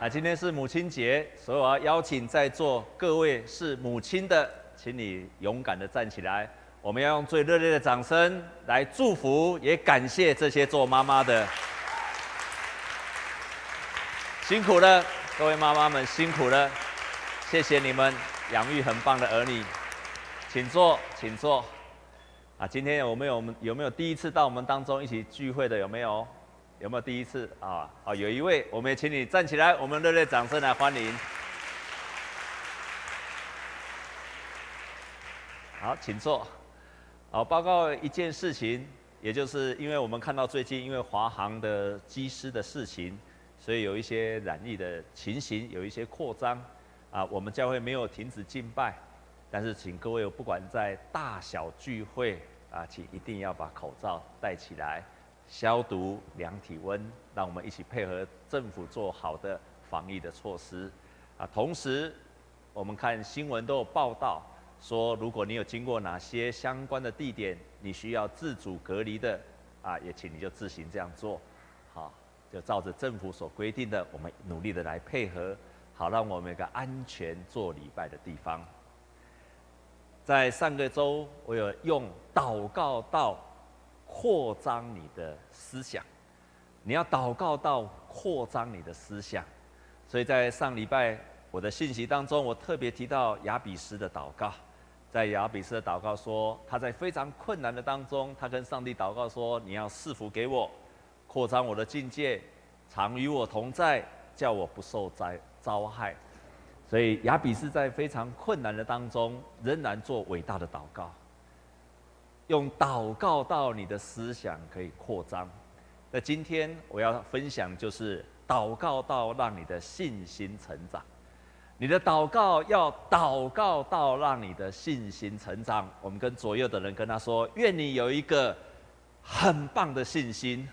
啊，今天是母亲节，所以我要邀请在座各位是母亲的，请你勇敢的站起来。我们要用最热烈的掌声来祝福，也感谢这些做妈妈的，辛苦了，各位妈妈们辛苦了，谢谢你们养育很棒的儿女，请坐，请坐。啊，今天有没有我们有没有第一次到我们当中一起聚会的？有没有？有没有第一次啊？好，有一位，我们也请你站起来，我们热烈掌声来欢迎。好，请坐。好，报告一件事情，也就是因为我们看到最近因为华航的机师的事情，所以有一些染疫的情形，有一些扩张。啊，我们教会没有停止敬拜，但是请各位不管在大小聚会啊，请一定要把口罩戴起来。消毒、量体温，让我们一起配合政府做好的防疫的措施。啊，同时我们看新闻都有报道说，如果你有经过哪些相关的地点，你需要自主隔离的，啊，也请你就自行这样做。好，就照着政府所规定的，我们努力的来配合，好让我们有个安全做礼拜的地方。在上个周，我有用祷告到。扩张你的思想，你要祷告到扩张你的思想。所以在上礼拜我的信息当中，我特别提到亚比斯的祷告。在亚比斯的祷告说，他在非常困难的当中，他跟上帝祷告说：“你要赐福给我，扩张我的境界，常与我同在，叫我不受灾遭害。”所以亚比斯在非常困难的当中，仍然做伟大的祷告。用祷告到你的思想可以扩张。那今天我要分享就是祷告到让你的信心成长。你的祷告要祷告到让你的信心成长。我们跟左右的人跟他说：愿你有一个很棒的信心。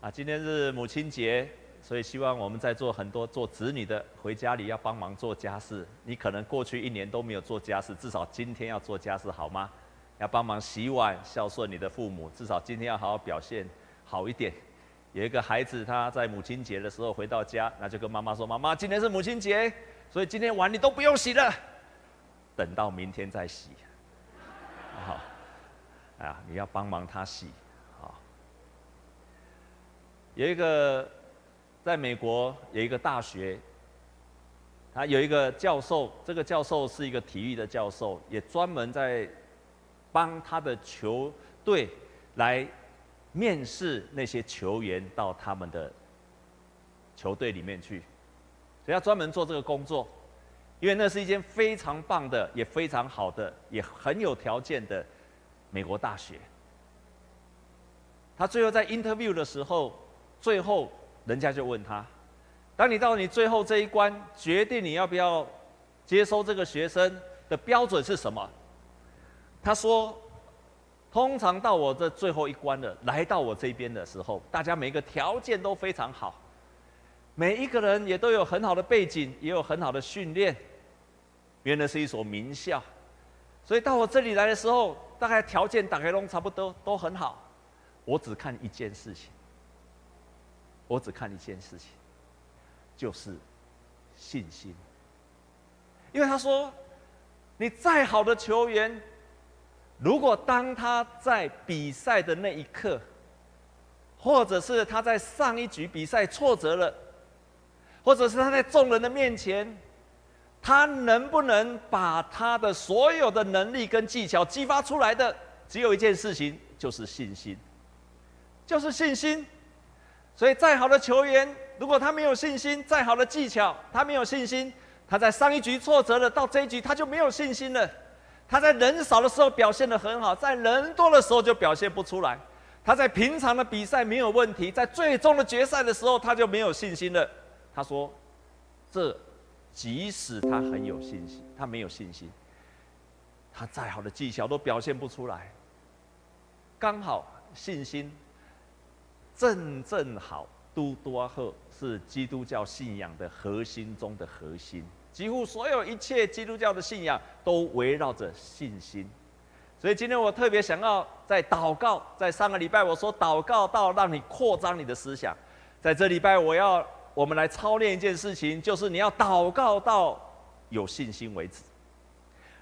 啊，今天是母亲节。所以希望我们在座很多做子女的，回家里要帮忙做家事。你可能过去一年都没有做家事，至少今天要做家事，好吗？要帮忙洗碗，孝顺你的父母，至少今天要好好表现好一点。有一个孩子他在母亲节的时候回到家，那就跟妈妈说：“妈妈，今天是母亲节，所以今天碗你都不用洗了，等到明天再洗。”好，啊，你要帮忙他洗，好。有一个。在美国有一个大学，他有一个教授，这个教授是一个体育的教授，也专门在帮他的球队来面试那些球员到他们的球队里面去，所以他专门做这个工作，因为那是一间非常棒的、也非常好的、也很有条件的美国大学。他最后在 interview 的时候，最后。人家就问他：“当你到你最后这一关，决定你要不要接收这个学生的标准是什么？”他说：“通常到我这最后一关的，来到我这边的时候，大家每个条件都非常好，每一个人也都有很好的背景，也有很好的训练，原来是一所名校，所以到我这里来的时候，大概条件大概都差不多，都很好。我只看一件事情。”我只看一件事情，就是信心。因为他说，你再好的球员，如果当他在比赛的那一刻，或者是他在上一局比赛挫折了，或者是他在众人的面前，他能不能把他的所有的能力跟技巧激发出来的，只有一件事情，就是信心，就是信心。所以，再好的球员，如果他没有信心；再好的技巧，他没有信心，他在上一局挫折了，到这一局他就没有信心了。他在人少的时候表现得很好，在人多的时候就表现不出来。他在平常的比赛没有问题，在最终的决赛的时候他就没有信心了。他说：“这即使他很有信心，他没有信心，他再好的技巧都表现不出来。刚好信心。”正正好，都多赫是基督教信仰的核心中的核心。几乎所有一切基督教的信仰都围绕着信心。所以今天我特别想要在祷告，在上个礼拜我说祷告到让你扩张你的思想，在这礼拜我要我们来操练一件事情，就是你要祷告到有信心为止。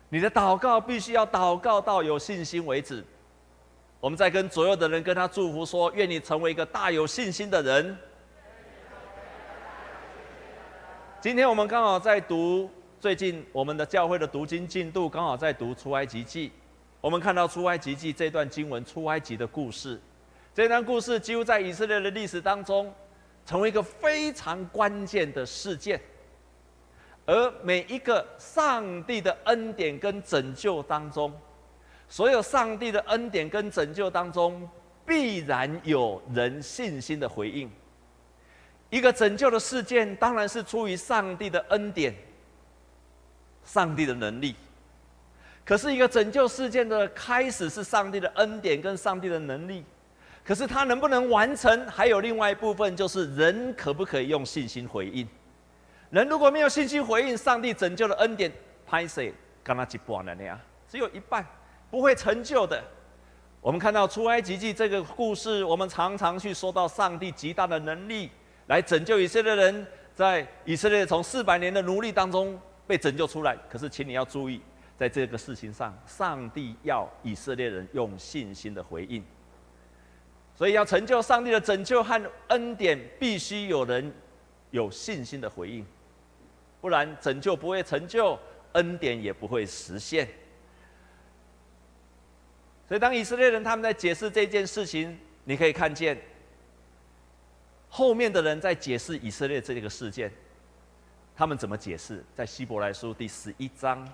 你的祷告必须要祷告到有信心为止。我们在跟左右的人跟他祝福说：愿你成为一个大有信心的人。今天我们刚好在读最近我们的教会的读经进度，刚好在读出埃及记。我们看到出埃及记这段经文，出埃及的故事，这段故事几乎在以色列的历史当中，成为一个非常关键的事件。而每一个上帝的恩典跟拯救当中，所有上帝的恩典跟拯救当中，必然有人信心的回应。一个拯救的事件，当然是出于上帝的恩典，上帝的能力。可是，一个拯救事件的开始是上帝的恩典跟上帝的能力，可是他能不能完成，还有另外一部分，就是人可不可以用信心回应？人如果没有信心回应上帝拯救的恩典，拍谢跟他一半了那样，只有一半，不会成就的。我们看到出埃及记这个故事，我们常常去说到上帝极大的能力来拯救以色列人，在以色列从四百年的奴隶当中被拯救出来。可是，请你要注意。在这个事情上，上帝要以色列人用信心的回应，所以要成就上帝的拯救和恩典，必须有人有信心的回应，不然拯救不会成就，恩典也不会实现。所以，当以色列人他们在解释这件事情，你可以看见后面的人在解释以色列这个事件，他们怎么解释？在希伯来书第十一章。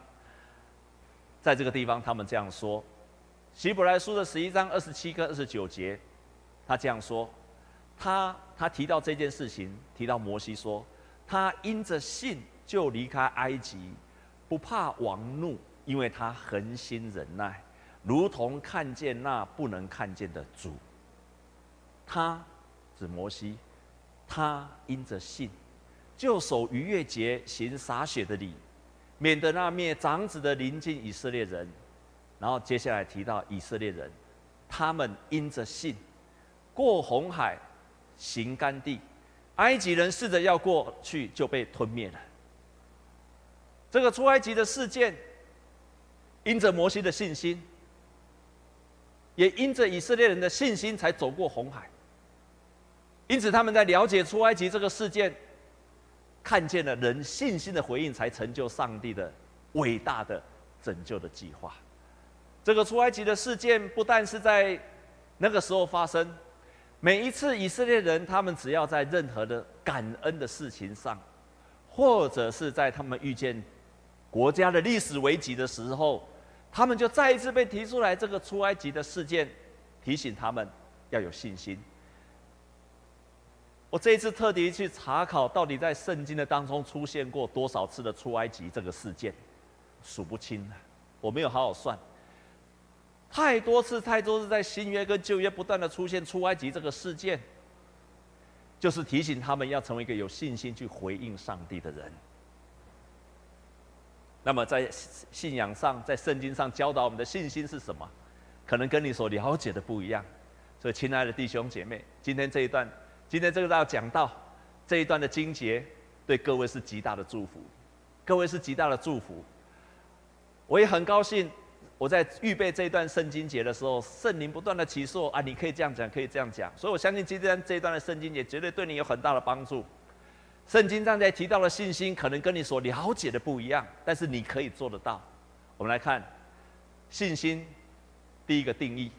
在这个地方，他们这样说：《希伯来书》的十一章二十七跟二十九节，他这样说，他他提到这件事情，提到摩西说，他因着信就离开埃及，不怕王怒，因为他恒心忍耐，如同看见那不能看见的主。他指摩西，他因着信，就守逾越节，行洒血的礼。免得那灭长子的临近以色列人，然后接下来提到以色列人，他们因着信过红海，行干地，埃及人试着要过去就被吞灭了。这个出埃及的事件，因着摩西的信心，也因着以色列人的信心才走过红海。因此他们在了解出埃及这个事件。看见了人信心的回应，才成就上帝的伟大的拯救的计划。这个出埃及的事件不但是在那个时候发生，每一次以色列人他们只要在任何的感恩的事情上，或者是在他们遇见国家的历史危机的时候，他们就再一次被提出来这个出埃及的事件，提醒他们要有信心。我这一次特地去查考，到底在圣经的当中出现过多少次的出埃及这个事件，数不清了。我没有好好算，太多次，太多次在新约跟旧约不断的出现出埃及这个事件，就是提醒他们要成为一个有信心去回应上帝的人。那么在信仰上，在圣经上教导我们的信心是什么？可能跟你所了解的不一样。所以，亲爱的弟兄姐妹，今天这一段。今天这个要讲到这一段的经节，对各位是极大的祝福，各位是极大的祝福。我也很高兴，我在预备这一段圣经节的时候，圣灵不断的启示啊，你可以这样讲，可以这样讲。所以我相信今天这一段的圣经节绝对对你有很大的帮助。圣经上在提到的信心，可能跟你所了解的不一样，但是你可以做得到。我们来看信心第一个定义。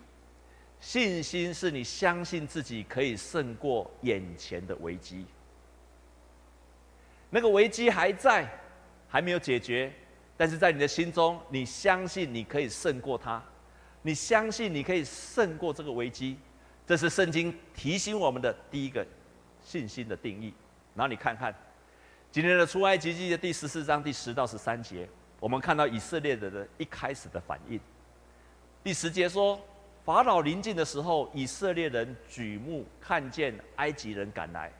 信心是你相信自己可以胜过眼前的危机。那个危机还在，还没有解决，但是在你的心中，你相信你可以胜过它，你相信你可以胜过这个危机。这是圣经提醒我们的第一个信心的定义。然后你看看今天的出埃及记的第十四章第十到十三节，我们看到以色列人的一开始的反应。第十节说。法老临近的时候，以色列人举目看见埃及人赶来，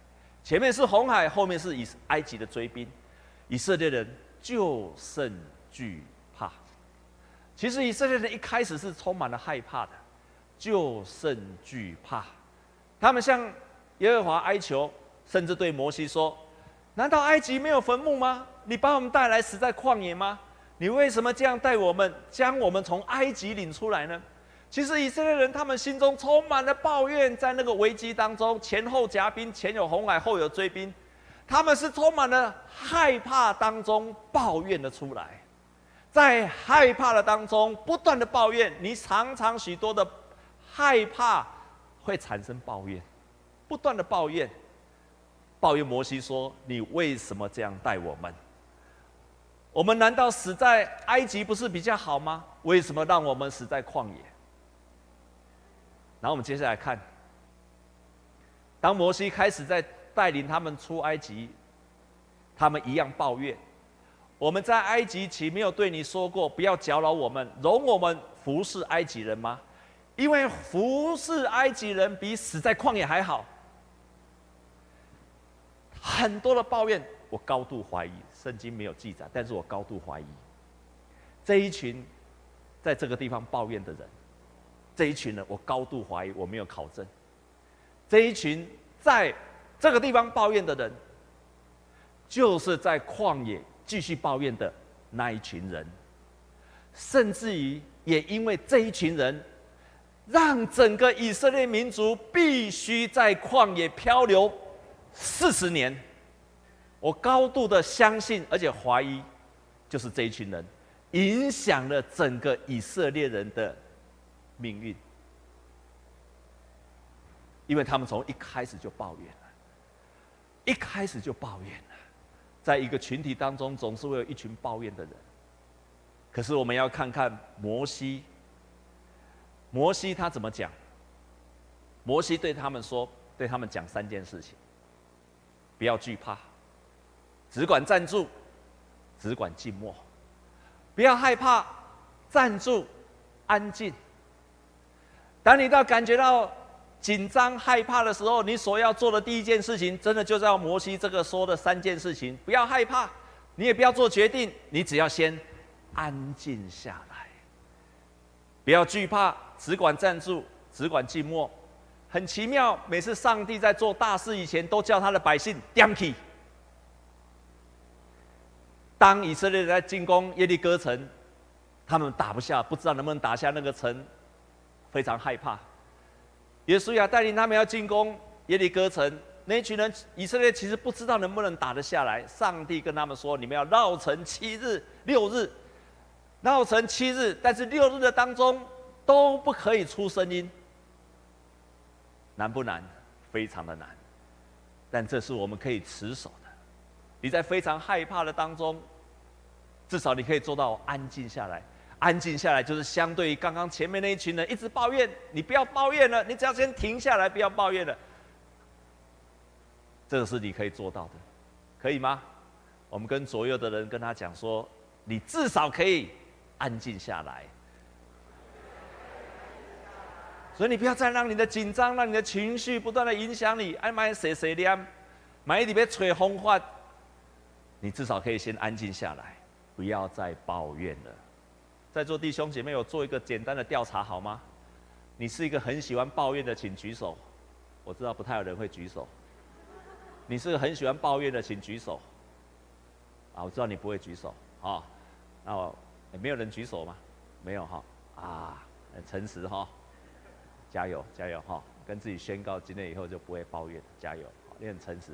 前面是红海，后面是以埃及的追兵，以色列人就甚惧怕。其实以色列人一开始是充满了害怕的，就甚惧怕。他们向耶和华哀求，甚至对摩西说：“难道埃及没有坟墓吗？你把我们带来死在旷野吗？你为什么这样带我们，将我们从埃及领出来呢？”其实以色列人他们心中充满了抱怨，在那个危机当中，前后夹兵，前有红海，后有追兵，他们是充满了害怕当中抱怨的出来，在害怕的当中不断的抱怨，你常常许多的害怕会产生抱怨，不断的抱怨，抱怨摩西说：“你为什么这样待我们？我们难道死在埃及不是比较好吗？为什么让我们死在旷野？”然后我们接下来看，当摩西开始在带领他们出埃及，他们一样抱怨：我们在埃及岂没有对你说过，不要搅扰我们，容我们服侍埃及人吗？因为服侍埃及人比死在旷野还好。很多的抱怨，我高度怀疑，圣经没有记载，但是我高度怀疑，这一群在这个地方抱怨的人。这一群人，我高度怀疑，我没有考证。这一群在这个地方抱怨的人，就是在旷野继续抱怨的那一群人，甚至于也因为这一群人，让整个以色列民族必须在旷野漂流四十年。我高度的相信，而且怀疑，就是这一群人影响了整个以色列人的。命运，因为他们从一开始就抱怨了，一开始就抱怨了，在一个群体当中，总是会有一群抱怨的人。可是我们要看看摩西，摩西他怎么讲？摩西对他们说，对他们讲三件事情：不要惧怕，只管站住，只管静默，不要害怕，站住，安静。当你到感觉到紧张、害怕的时候，你所要做的第一件事情，真的就是要摩西这个说的三件事情：不要害怕，你也不要做决定，你只要先安静下来，不要惧怕，只管站住，只管静默。很奇妙，每次上帝在做大事以前，都叫他的百姓点起。当以色列在进攻耶利哥城，他们打不下，不知道能不能打下那个城。非常害怕，耶稣亚带领他们要进攻耶利哥城，那一群人以色列其实不知道能不能打得下来。上帝跟他们说：“你们要绕城七日、六日，绕城七日，但是六日的当中都不可以出声音。”难不难？非常的难，但这是我们可以持守的。你在非常害怕的当中，至少你可以做到安静下来。安静下来，就是相对于刚刚前面那一群人一直抱怨，你不要抱怨了，你只要先停下来，不要抱怨了。这个是你可以做到的，可以吗？我们跟左右的人跟他讲说，你至少可以安静下来。所以你不要再让你的紧张，让你的情绪不断的影响你，爱买谁谁念，买里边吹风话，你至少可以先安静下来，不要再抱怨了。在座弟兄姐妹，有做一个简单的调查好吗？你是一个很喜欢抱怨的，请举手。我知道不太有人会举手。你是个很喜欢抱怨的，请举手。啊，我知道你不会举手。啊，那我没有人举手吗？没有哈。啊，很诚实哈。加油加油哈！跟自己宣告，今天以后就不会抱怨。加油，你很诚实。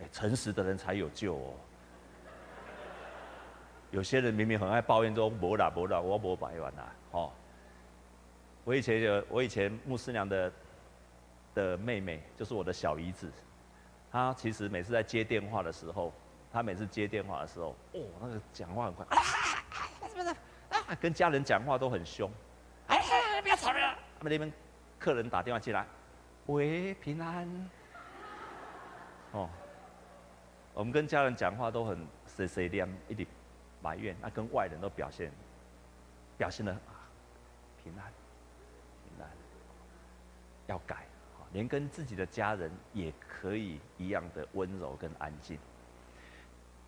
哎，诚实的人才有救哦。有些人明明很爱抱怨，说没啦没啦，我没白完啦，哦。我以前有，我以前牧师娘的的妹妹，就是我的小姨子。她其实每次在接电话的时候，她每次接电话的时候，哦，那个讲话很快，啊，什么的啊，跟家人讲话都很凶。哎，不要吵了。他们那边客人打电话进来，喂，平安。哦，我们跟家人讲话都很碎碎念一点。埋怨，那跟外人都表现，表现的啊，平安，平安，要改，连跟自己的家人也可以一样的温柔跟安静。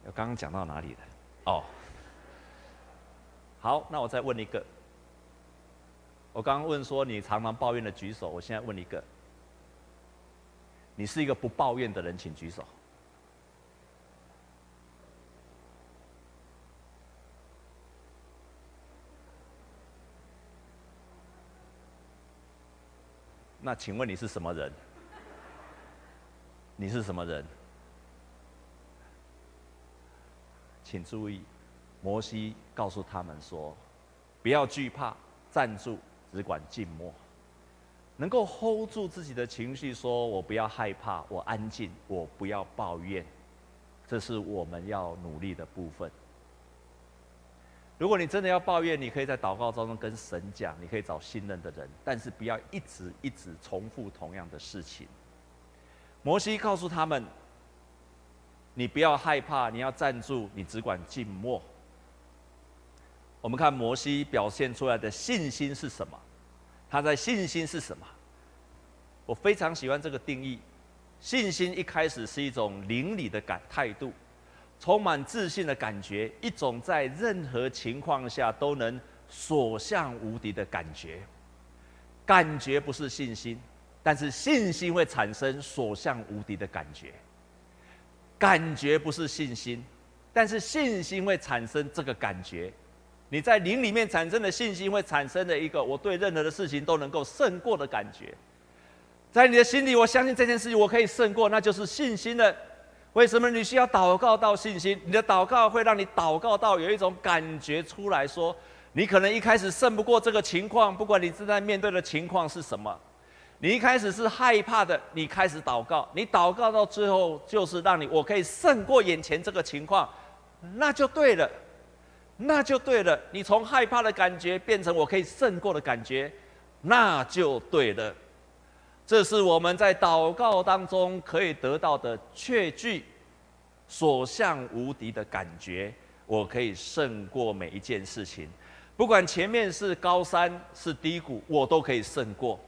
我刚刚讲到哪里了？哦，好，那我再问一个，我刚刚问说你常常抱怨的举手，我现在问一个，你是一个不抱怨的人，请举手。那请问你是什么人？你是什么人？请注意，摩西告诉他们说：“不要惧怕，站住，只管静默，能够 hold 住自己的情绪，说我不要害怕，我安静，我不要抱怨。”这是我们要努力的部分。如果你真的要抱怨，你可以在祷告当中跟神讲，你可以找信任的人，但是不要一直一直重复同样的事情。摩西告诉他们：“你不要害怕，你要站住，你只管静默。”我们看摩西表现出来的信心是什么？他在信心是什么？我非常喜欢这个定义。信心一开始是一种灵里的感态度。充满自信的感觉，一种在任何情况下都能所向无敌的感觉。感觉不是信心，但是信心会产生所向无敌的感觉。感觉不是信心，但是信心会产生这个感觉。你在灵里面产生的信心，会产生的一个我对任何的事情都能够胜过的感觉。在你的心里，我相信这件事情我可以胜过，那就是信心的。为什么你需要祷告到信心？你的祷告会让你祷告到有一种感觉出来说，你可能一开始胜不过这个情况，不管你正在面对的情况是什么，你一开始是害怕的，你开始祷告，你祷告到最后就是让你我可以胜过眼前这个情况，那就对了，那就对了。你从害怕的感觉变成我可以胜过的感觉，那就对了。这是我们在祷告当中可以得到的确据，所向无敌的感觉。我可以胜过每一件事情，不管前面是高山是低谷，我都可以胜过。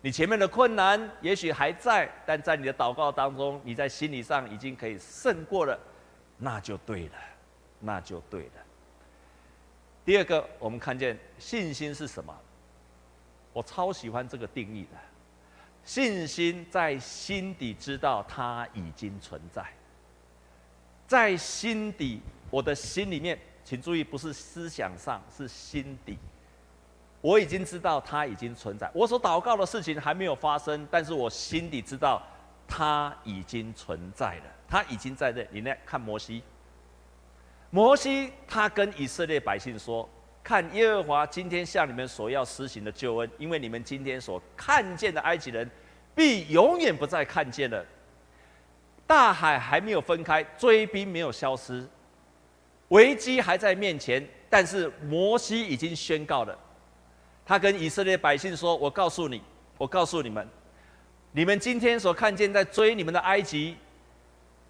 你前面的困难也许还在，但在你的祷告当中，你在心理上已经可以胜过了，那就对了，那就对了。第二个，我们看见信心是什么？我超喜欢这个定义的。信心在心底知道它已经存在，在心底，我的心里面，请注意，不是思想上，是心底，我已经知道它已经存在。我所祷告的事情还没有发生，但是我心底知道它已经存在了，它已经在这。你来看摩西，摩西他跟以色列百姓说：“看耶和华今天向你们所要施行的救恩，因为你们今天所看见的埃及人。”必永远不再看见了。大海还没有分开，追兵没有消失，危机还在面前。但是摩西已经宣告了，他跟以色列百姓说：“我告诉你，我告诉你们，你们今天所看见在追你们的埃及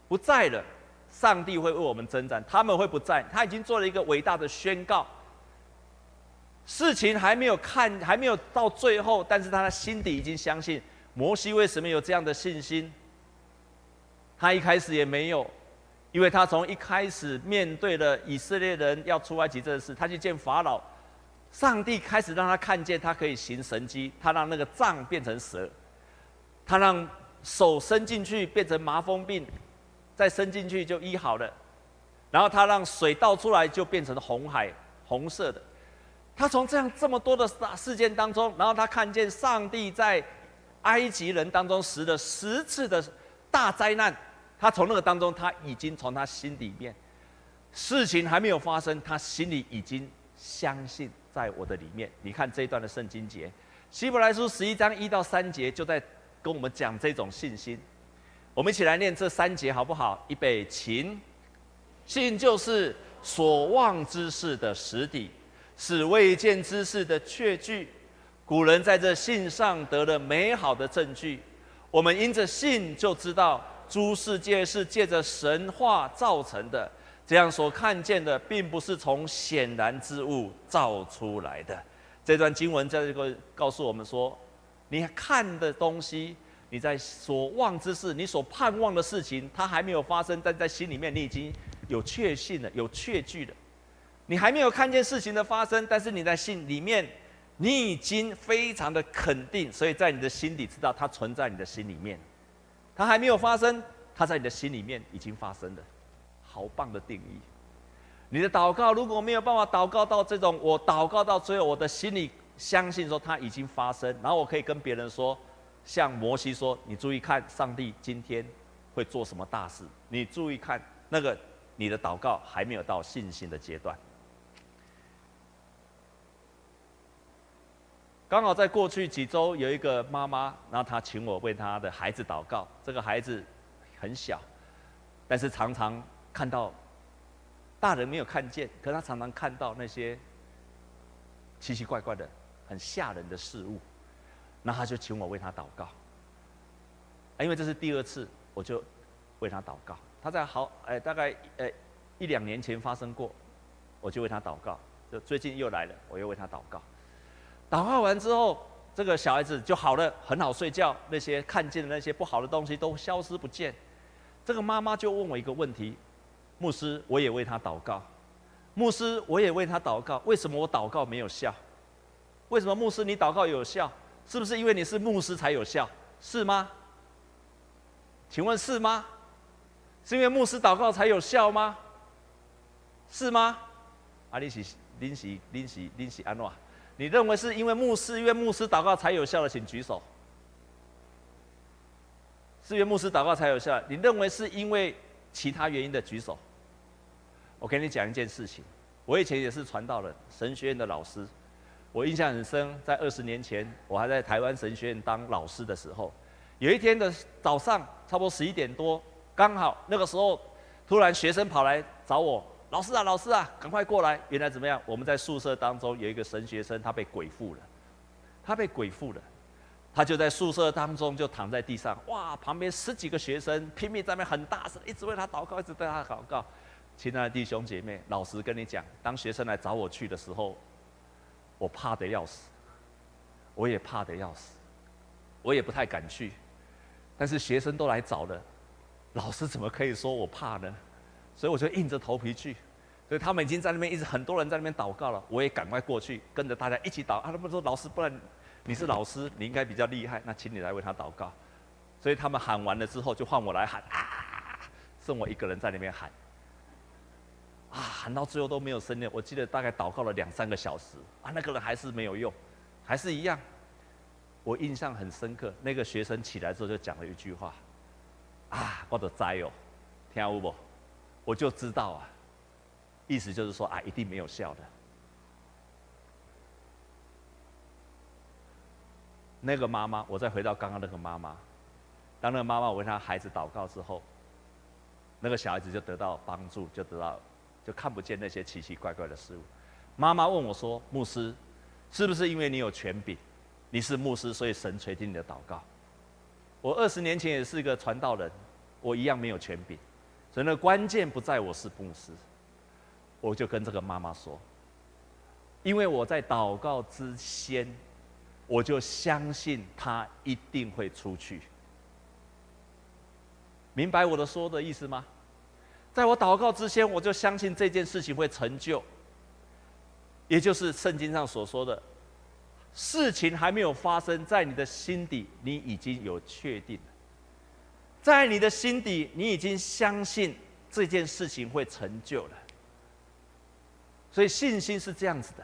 不在了。上帝会为我们征战，他们会不在。他已经做了一个伟大的宣告。事情还没有看，还没有到最后，但是他的心底已经相信。”摩西为什么有这样的信心？他一开始也没有，因为他从一开始面对了以色列人要出埃及这事，他去见法老，上帝开始让他看见他可以行神迹，他让那个杖变成蛇，他让手伸进去变成麻风病，再伸进去就医好了，然后他让水倒出来就变成红海，红色的。他从这样这么多的大事件当中，然后他看见上帝在。埃及人当中死了十次的大灾难，他从那个当中，他已经从他心里面，事情还没有发生，他心里已经相信在我的里面。你看这一段的圣经节，希伯来书十一章一到三节就在跟我们讲这种信心。我们一起来念这三节好不好？预备，起。信就是所望之事的实底，是未见之事的确据。古人在这信上得了美好的证据，我们因着信就知道诸世界是借着神话造成的，这样所看见的并不是从显然之物造出来的。这段经文在这个告诉我们说，你看的东西，你在所望之事，你所盼望的事情，它还没有发生，但在心里面你已经有确信了，有确据了。你还没有看见事情的发生，但是你在心里面。你已经非常的肯定，所以在你的心里知道它存在你的心里面，它还没有发生，它在你的心里面已经发生了，好棒的定义。你的祷告如果没有办法祷告到这种，我祷告到最后，我的心里相信说它已经发生，然后我可以跟别人说，像摩西说：“你注意看，上帝今天会做什么大事？”你注意看那个，你的祷告还没有到信心的阶段。刚好在过去几周，有一个妈妈，然后她请我为她的孩子祷告。这个孩子很小，但是常常看到大人没有看见，可是他常常看到那些奇奇怪怪的、很吓人的事物。那他就请我为他祷告。因为这是第二次，我就为他祷告。他在好哎，大概呃一两年前发生过，我就为他祷告。就最近又来了，我又为他祷告。祷告完之后，这个小孩子就好了，很好睡觉，那些看见的那些不好的东西都消失不见。这个妈妈就问我一个问题：牧师，我也为他祷告。牧师，我也为他祷告。为什么我祷告没有效？为什么牧师你祷告有效？是不是因为你是牧师才有效？是吗？请问是吗？是因为牧师祷告才有效吗？是吗？啊，你是你是你是你是安诺？你认为是因为牧师，因为牧师祷告才有效的，请举手。是因为牧师祷告才有效。你认为是因为其他原因的，举手。我给你讲一件事情，我以前也是传道人，神学院的老师。我印象很深，在二十年前，我还在台湾神学院当老师的时候，有一天的早上，差不多十一点多，刚好那个时候，突然学生跑来找我。老师啊，老师啊，赶快过来！原来怎么样？我们在宿舍当中有一个神学生，他被鬼附了，他被鬼附了，他就在宿舍当中就躺在地上。哇，旁边十几个学生拼命在那边很大声，一直为他祷告，一直对他祷告。亲爱的弟兄姐妹，老实跟你讲，当学生来找我去的时候，我怕得要死，我也怕得要死，我也不太敢去。但是学生都来找了，老师怎么可以说我怕呢？所以我就硬着头皮去，所以他们已经在那边一直很多人在那边祷告了，我也赶快过去跟着大家一起祷。啊，他们说老师，不然你是老师，你应该比较厉害，那请你来为他祷告。所以他们喊完了之后，就换我来喊啊，剩我一个人在那边喊，喊到最后都没有声音。我记得大概祷告了两三个小时，啊，那个人还是没有用，还是一样。我印象很深刻，那个学生起来之后就讲了一句话，啊，我的灾哦，听有无？我就知道啊，意思就是说啊，一定没有效的。那个妈妈，我再回到刚刚那个妈妈，当那个妈妈为她孩子祷告之后，那个小孩子就得到帮助，就得到就看不见那些奇奇怪怪的事物。妈妈问我说：“牧师，是不是因为你有权柄，你是牧师，所以神垂听你的祷告？”我二十年前也是一个传道人，我一样没有权柄。所以那关键不在我是牧师，我就跟这个妈妈说，因为我在祷告之前，我就相信他一定会出去。明白我的说的意思吗？在我祷告之前，我就相信这件事情会成就，也就是圣经上所说的，事情还没有发生，在你的心底，你已经有确定。在你的心底，你已经相信这件事情会成就了。所以信心是这样子的，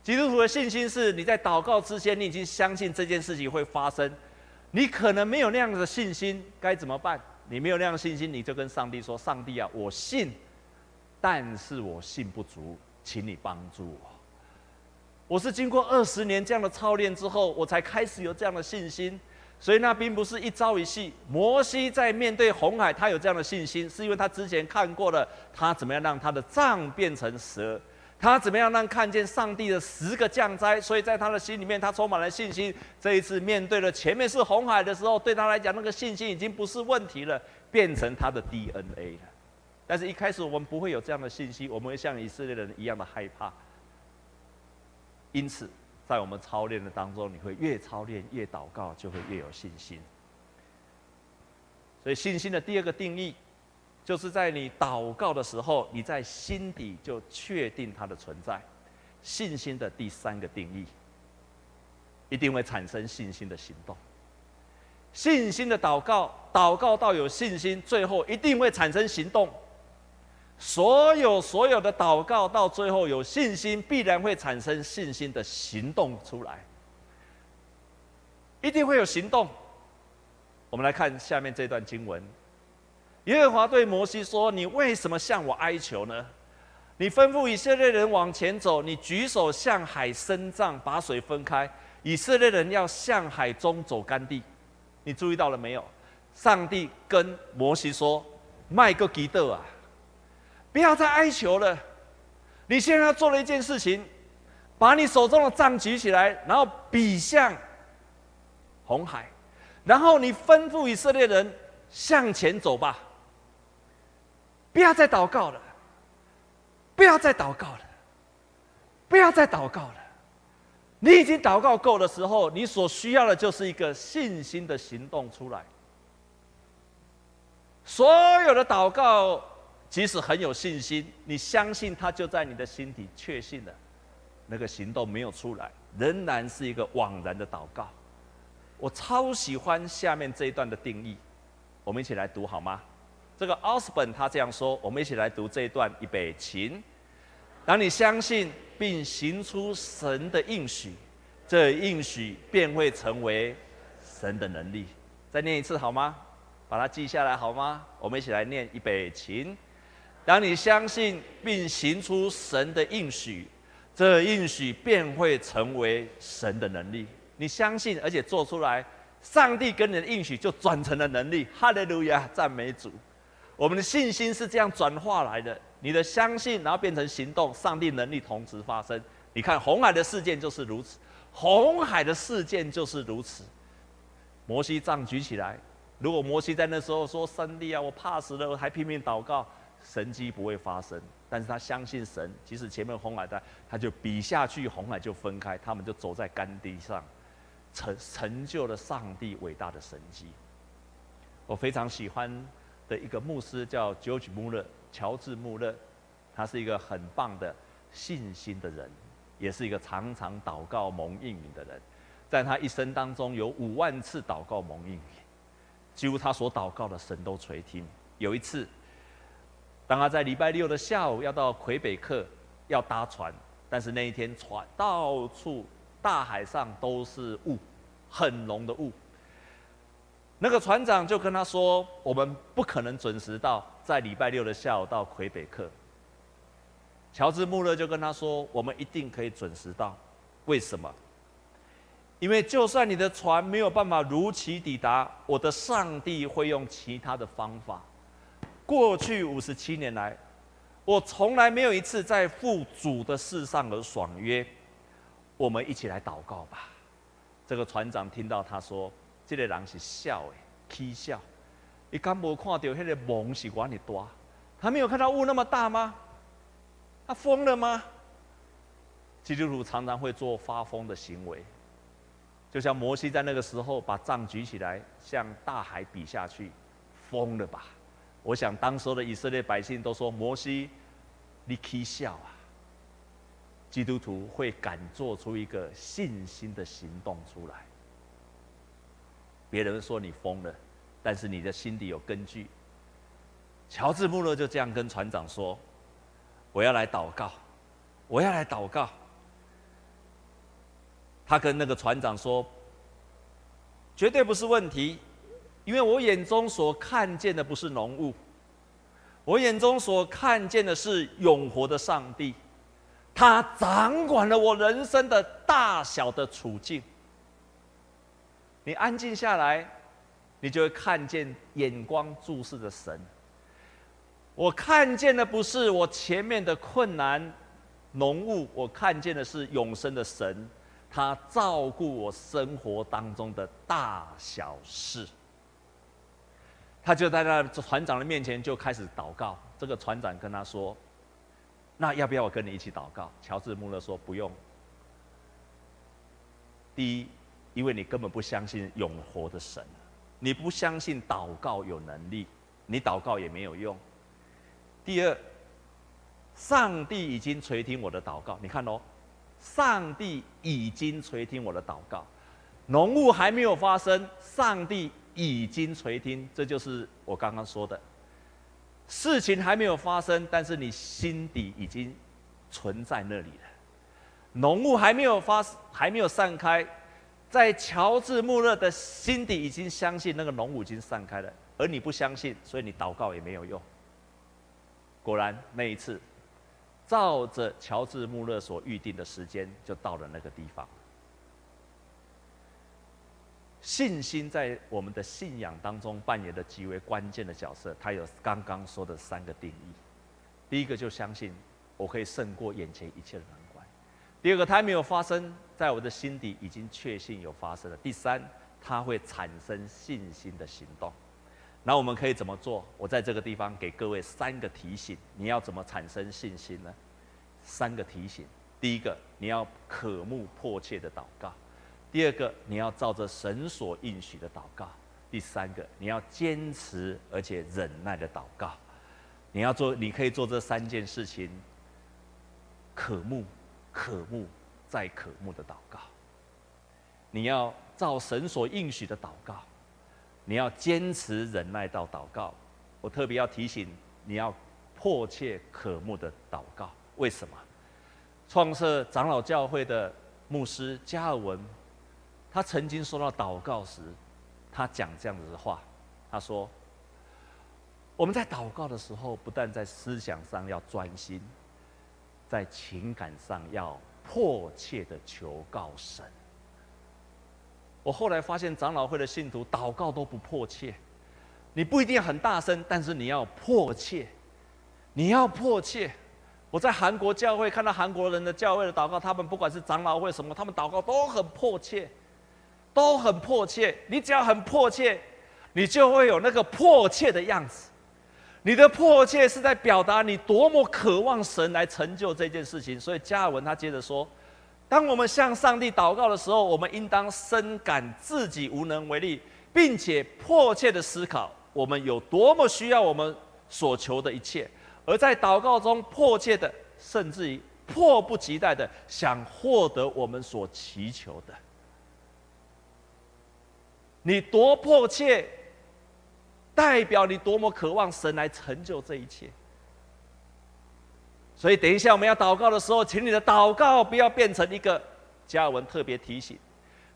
基督徒的信心是你在祷告之前，你已经相信这件事情会发生。你可能没有那样子的信心，该怎么办？你没有那样的信心，你就跟上帝说：“上帝啊，我信，但是我信不足，请你帮助我。”我是经过二十年这样的操练之后，我才开始有这样的信心。所以那并不是一朝一夕。摩西在面对红海，他有这样的信心，是因为他之前看过了他怎么样让他的杖变成蛇，他怎么样让看见上帝的十个降灾，所以在他的心里面，他充满了信心。这一次面对了前面是红海的时候，对他来讲，那个信心已经不是问题了，变成他的 DNA 了。但是一开始我们不会有这样的信心，我们会像以色列人一样的害怕。因此。在我们操练的当中，你会越操练越祷告，就会越有信心。所以信心的第二个定义，就是在你祷告的时候，你在心底就确定它的存在。信心的第三个定义，一定会产生信心的行动。信心的祷告，祷告到有信心，最后一定会产生行动。所有所有的祷告到最后有信心，必然会产生信心的行动出来，一定会有行动。我们来看下面这段经文：耶和华对摩西说：“你为什么向我哀求呢？你吩咐以色列人往前走，你举手向海伸杖，把水分开。以色列人要向海中走干地。你注意到了没有？上帝跟摩西说：‘麦个吉德啊！’”不要再哀求了，你现在要做了一件事情，把你手中的杖举起来，然后比向红海，然后你吩咐以色列人向前走吧。不要再祷告了，不要再祷告了，不要再祷告了。你已经祷告够的时候，你所需要的就是一个信心的行动出来。所有的祷告。即使很有信心，你相信他就在你的心底确信了，那个行动没有出来，仍然是一个枉然的祷告。我超喜欢下面这一段的定义，我们一起来读好吗？这个奥斯本他这样说，我们一起来读这一段，一备起。当你相信并行出神的应许，这应许便会成为神的能力。再念一次好吗？把它记下来好吗？我们一起来念，一备起。当你相信并行出神的应许，这应许便会成为神的能力。你相信而且做出来，上帝跟你的应许就转成了能力。哈利路亚，赞美主！我们的信心是这样转化来的。你的相信，然后变成行动，上帝能力同时发生。你看红海的事件就是如此，红海的事件就是如此。摩西杖举起来，如果摩西在那时候说：“上帝啊，我怕死了，我还拼命祷告。”神迹不会发生，但是他相信神，即使前面红海在，他就比下去，红海就分开，他们就走在干地上，成成就了上帝伟大的神迹。我非常喜欢的一个牧师叫 George Muller，乔治·穆勒，他是一个很棒的信心的人，也是一个常常祷告蒙应允的人，在他一生当中有五万次祷告蒙应允，几乎他所祷告的神都垂听。有一次。当他在礼拜六的下午要到魁北克，要搭船，但是那一天船到处大海上都是雾，很浓的雾。那个船长就跟他说：“我们不可能准时到，在礼拜六的下午到魁北克。”乔治·穆勒就跟他说：“我们一定可以准时到，为什么？因为就算你的船没有办法如期抵达，我的上帝会用其他的方法。”过去五十七年来，我从来没有一次在负主的事上而爽约。我们一起来祷告吧。这个船长听到他说：“这个人是笑的，起笑。你敢没看到那个梦是关你多？他没有看到雾那么大吗？他疯了吗？”基督徒常常会做发疯的行为，就像摩西在那个时候把杖举起来向大海比下去，疯了吧？我想，当时的以色列百姓都说：“摩西，你起笑啊！”基督徒会敢做出一个信心的行动出来。别人说你疯了，但是你的心底有根据。乔治·穆勒就这样跟船长说：“我要来祷告，我要来祷告。”他跟那个船长说：“绝对不是问题。”因为我眼中所看见的不是浓雾，我眼中所看见的是永活的上帝，他掌管了我人生的大小的处境。你安静下来，你就会看见眼光注视的神。我看见的不是我前面的困难浓雾，我看见的是永生的神，他照顾我生活当中的大小事。他就在那船长的面前就开始祷告。这个船长跟他说：“那要不要我跟你一起祷告？”乔治·穆勒说：“不用。第一，因为你根本不相信永活的神，你不相信祷告有能力，你祷告也没有用。第二，上帝已经垂听我的祷告。你看喽，上帝已经垂听我的祷告。浓雾还没有发生，上帝已经垂听。这就是我刚刚说的，事情还没有发生，但是你心底已经存在那里了。浓雾还没有发，还没有散开，在乔治·穆勒的心底已经相信那个浓雾已经散开了，而你不相信，所以你祷告也没有用。果然，那一次，照着乔治·穆勒所预定的时间，就到了那个地方。信心在我们的信仰当中扮演的极为关键的角色，它有刚刚说的三个定义。第一个就相信我可以胜过眼前一切的难关；第二个，它还没有发生在我的心底，已经确信有发生了；第三，它会产生信心的行动。那我们可以怎么做？我在这个地方给各位三个提醒：你要怎么产生信心呢？三个提醒：第一个，你要渴慕迫切的祷告。第二个，你要照着神所应许的祷告；第三个，你要坚持而且忍耐的祷告。你要做，你可以做这三件事情：渴慕、渴慕再渴慕的祷告。你要照神所应许的祷告，你要坚持忍耐到祷告。我特别要提醒，你要迫切渴慕的祷告。为什么？创设长老教会的牧师加尔文。他曾经说到祷告时，他讲这样子的话，他说：“我们在祷告的时候，不但在思想上要专心，在情感上要迫切的求告神。”我后来发现，长老会的信徒祷告都不迫切。你不一定很大声，但是你要迫切，你要迫切。我在韩国教会看到韩国人的教会的祷告，他们不管是长老会什么，他们祷告都很迫切。都很迫切，你只要很迫切，你就会有那个迫切的样子。你的迫切是在表达你多么渴望神来成就这件事情。所以加尔文他接着说：当我们向上帝祷告的时候，我们应当深感自己无能为力，并且迫切的思考我们有多么需要我们所求的一切，而在祷告中迫切的，甚至于迫不及待的想获得我们所祈求的。你多迫切，代表你多么渴望神来成就这一切。所以，等一下我们要祷告的时候，请你的祷告不要变成一个加尔文特别提醒，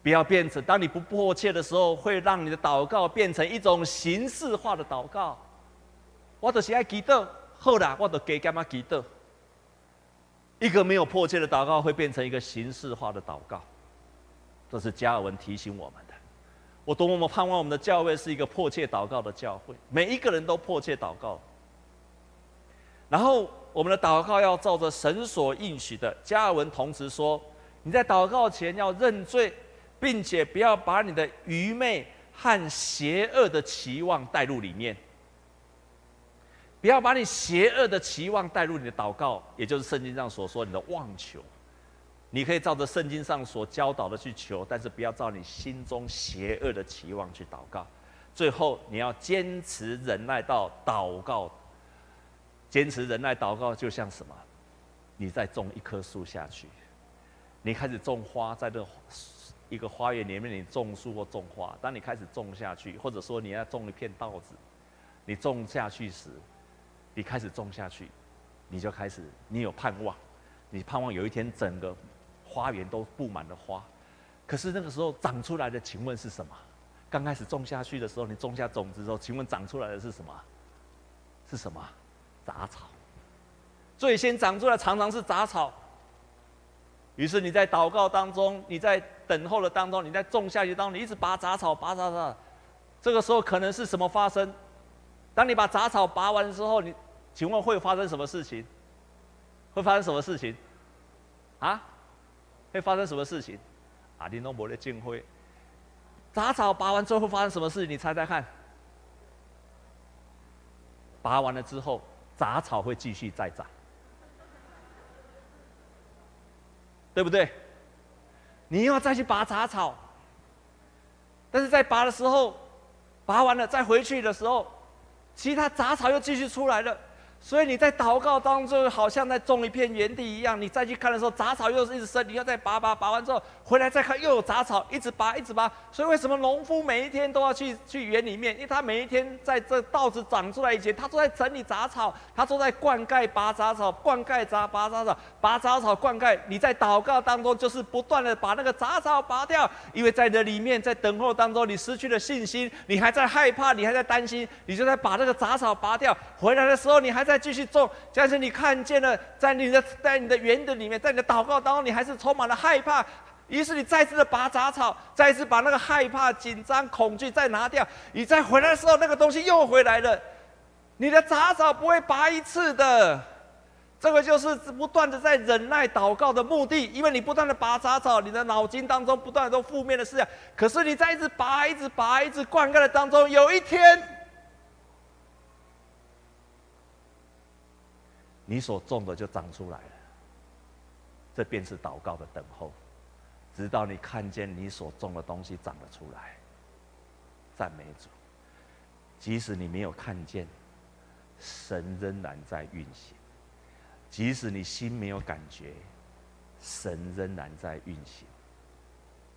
不要变成当你不迫切的时候，会让你的祷告变成一种形式化的祷告。我就是爱祈祷，好啦，我就给干嘛祈祷。一个没有迫切的祷告，会变成一个形式化的祷告。这是加尔文提醒我们。我多么盼望我们的教会是一个迫切祷告的教会，每一个人都迫切祷告。然后我们的祷告要照着神所应许的。加尔文同时说，你在祷告前要认罪，并且不要把你的愚昧和邪恶的期望带入里面，不要把你邪恶的期望带入你的祷告，也就是圣经上所说你的妄求。你可以照着圣经上所教导的去求，但是不要照你心中邪恶的期望去祷告。最后，你要坚持忍耐到祷告。坚持忍耐祷告，就像什么？你在种一棵树下去，你开始种花，在这一个花园里面，你种树或种花。当你开始种下去，或者说你要种一片稻子，你种下去时，你开始种下去，你就开始，你有盼望，你盼望有一天整个。花园都布满了花，可是那个时候长出来的，请问是什么？刚开始种下去的时候，你种下种子之后，请问长出来的是什么？是什么？杂草。最先长出来常常是杂草。于是你在祷告当中，你在等候的当中，你在种下去当中，你一直拔杂草，拔杂草。这个时候可能是什么发生？当你把杂草拔完之后，你请问会发生什么事情？会发生什么事情？啊？会发生什么事情？阿丁诺伯的敬会，杂草拔完之后会发生什么事情？你猜猜看。拔完了之后，杂草会继续再长，对不对？你又要再去拔杂草，但是在拔的时候，拔完了再回去的时候，其他杂草又继续出来了。所以你在祷告当中，好像在种一片园地一样。你再去看的时候，杂草又是一直生，你要再拔拔拔完之后，回来再看又有杂草，一直拔一直拔。所以为什么农夫每一天都要去去园里面？因为他每一天在这稻子长出来以前，他都在整理杂草，他都在灌溉、拔杂草、灌溉杂、拔杂草、拔杂草、灌溉。你在祷告当中，就是不断的把那个杂草拔掉，因为在这里面，在等候当中，你失去了信心，你还在害怕，你还在担心，你就在把那个杂草拔掉。回来的时候，你还。再继续种，但是你看见了，在你的在你的园子里面，在你的祷告当中，你还是充满了害怕。于是你再次的拔杂草，再次把那个害怕、紧张、恐惧再拿掉。你再回来的时候，那个东西又回来了。你的杂草不会拔一次的，这个就是不断的在忍耐祷告的目的。因为你不断的拔杂草，你的脑筋当中不断的都负面的思想。可是你在一直拔、一直拔、一直灌溉的当中，有一天。你所种的就长出来了，这便是祷告的等候，直到你看见你所种的东西长了出来。赞美主，即使你没有看见，神仍然在运行；即使你心没有感觉，神仍然在运行。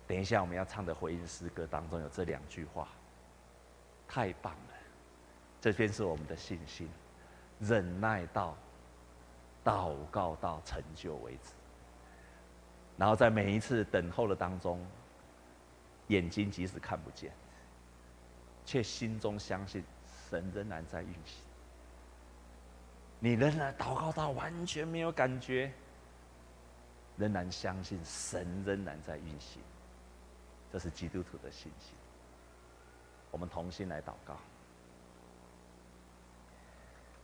等一下我们要唱的回应诗歌当中有这两句话，太棒了！这便是我们的信心，忍耐到。祷告到成就为止，然后在每一次等候的当中，眼睛即使看不见，却心中相信神仍然在运行。你仍然祷告到完全没有感觉，仍然相信神仍然在运行，这是基督徒的信心。我们同心来祷告，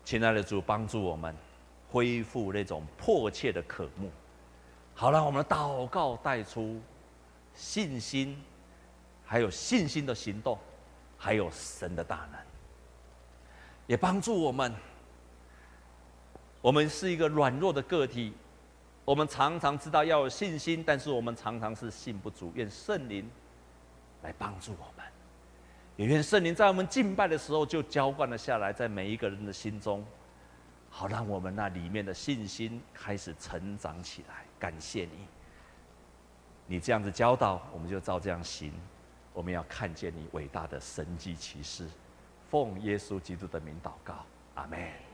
亲爱的主，帮助我们。恢复那种迫切的渴慕，好，了我们的祷告带出信心，还有信心的行动，还有神的大能，也帮助我们。我们是一个软弱的个体，我们常常知道要有信心，但是我们常常是信不足。愿圣灵来帮助我们，也愿圣灵在我们敬拜的时候就浇灌了下来，在每一个人的心中。好，让我们那里面的信心开始成长起来。感谢你，你这样子教导，我们就照这样行。我们要看见你伟大的神迹奇事，奉耶稣基督的名祷告，阿门。